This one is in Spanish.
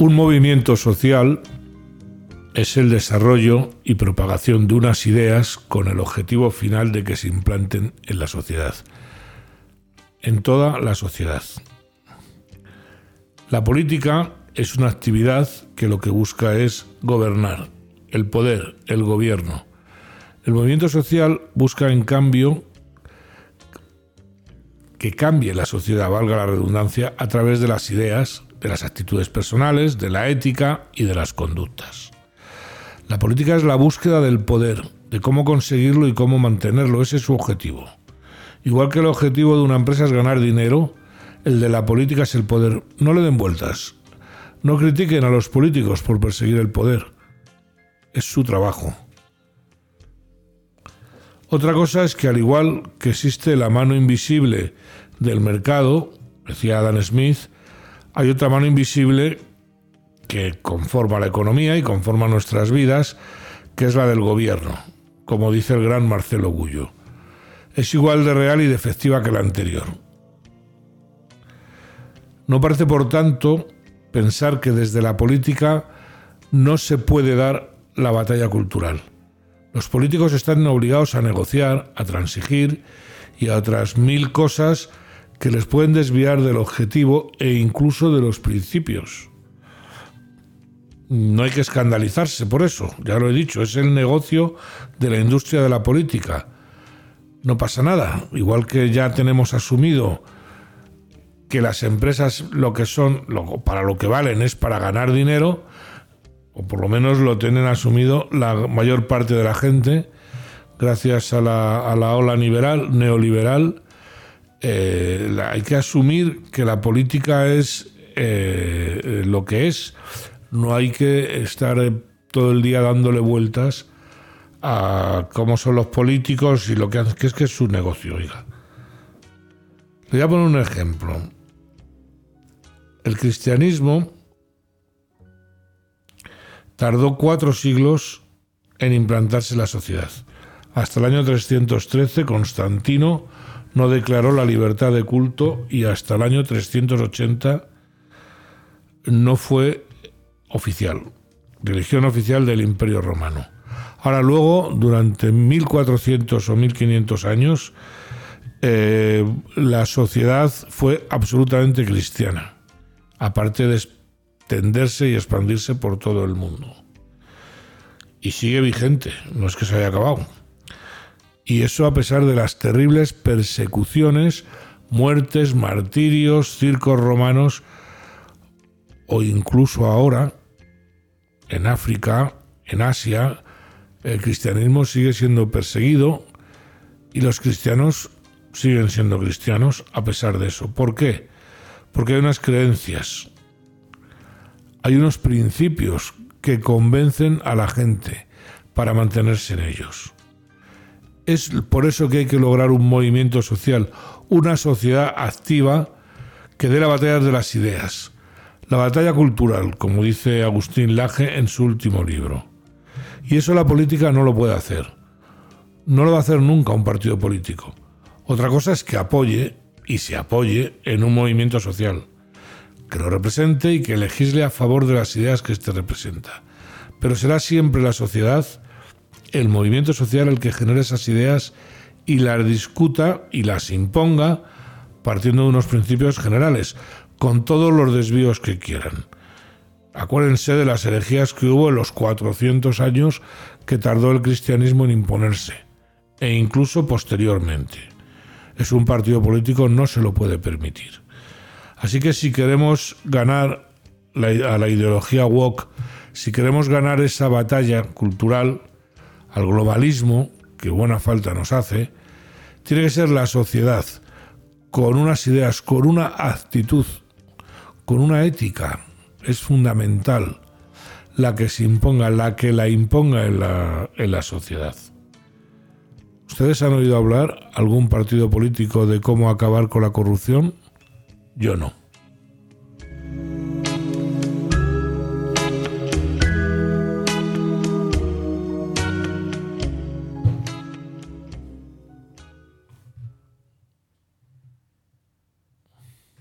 Un movimiento social es el desarrollo y propagación de unas ideas con el objetivo final de que se implanten en la sociedad, en toda la sociedad. La política es una actividad que lo que busca es gobernar, el poder, el gobierno. El movimiento social busca, en cambio, que cambie la sociedad, valga la redundancia, a través de las ideas, de las actitudes personales, de la ética y de las conductas. La política es la búsqueda del poder, de cómo conseguirlo y cómo mantenerlo. Ese es su objetivo. Igual que el objetivo de una empresa es ganar dinero, el de la política es el poder. No le den vueltas. No critiquen a los políticos por perseguir el poder. Es su trabajo. Otra cosa es que al igual que existe la mano invisible del mercado, decía Adam Smith, hay otra mano invisible que conforma la economía y conforma nuestras vidas, que es la del gobierno, como dice el gran Marcelo Gullo. Es igual de real y de efectiva que la anterior. No parece, por tanto, pensar que desde la política no se puede dar la batalla cultural. Los políticos están obligados a negociar, a transigir y a otras mil cosas que les pueden desviar del objetivo e incluso de los principios. No hay que escandalizarse por eso, ya lo he dicho, es el negocio de la industria de la política. No pasa nada, igual que ya tenemos asumido que las empresas lo que son, para lo que valen es para ganar dinero, o por lo menos lo tienen asumido la mayor parte de la gente, gracias a la, a la ola liberal, neoliberal, eh, hay que asumir que la política es eh, lo que es no hay que estar eh, todo el día dándole vueltas a cómo son los políticos y lo que hacen, que es que es su negocio, oiga. Le voy a poner un ejemplo. El cristianismo tardó cuatro siglos en implantarse la sociedad. Hasta el año 313 Constantino no declaró la libertad de culto y hasta el año 380 no fue oficial, religión oficial del Imperio Romano. Ahora luego, durante 1400 o 1500 años, eh, la sociedad fue absolutamente cristiana, aparte de extenderse y expandirse por todo el mundo. Y sigue vigente, no es que se haya acabado. Y eso a pesar de las terribles persecuciones, muertes, martirios, circos romanos o incluso ahora en África, en Asia, el cristianismo sigue siendo perseguido y los cristianos siguen siendo cristianos a pesar de eso. ¿Por qué? Porque hay unas creencias, hay unos principios que convencen a la gente para mantenerse en ellos. Es por eso que hay que lograr un movimiento social, una sociedad activa que dé la batalla de las ideas, la batalla cultural, como dice Agustín Laje en su último libro. Y eso la política no lo puede hacer. No lo va a hacer nunca un partido político. Otra cosa es que apoye y se apoye en un movimiento social, que lo represente y que legisle a favor de las ideas que éste representa. Pero será siempre la sociedad, el movimiento social, el que genere esas ideas y las discuta y las imponga partiendo de unos principios generales, con todos los desvíos que quieran. Acuérdense de las herejías que hubo en los 400 años que tardó el cristianismo en imponerse, e incluso posteriormente. Es un partido político, no se lo puede permitir. Así que si queremos ganar a la ideología woke, si queremos ganar esa batalla cultural al globalismo, que buena falta nos hace, tiene que ser la sociedad con unas ideas, con una actitud con una ética. Es fundamental la que se imponga, la que la imponga en la, en la sociedad. ¿Ustedes han oído hablar algún partido político de cómo acabar con la corrupción? Yo no.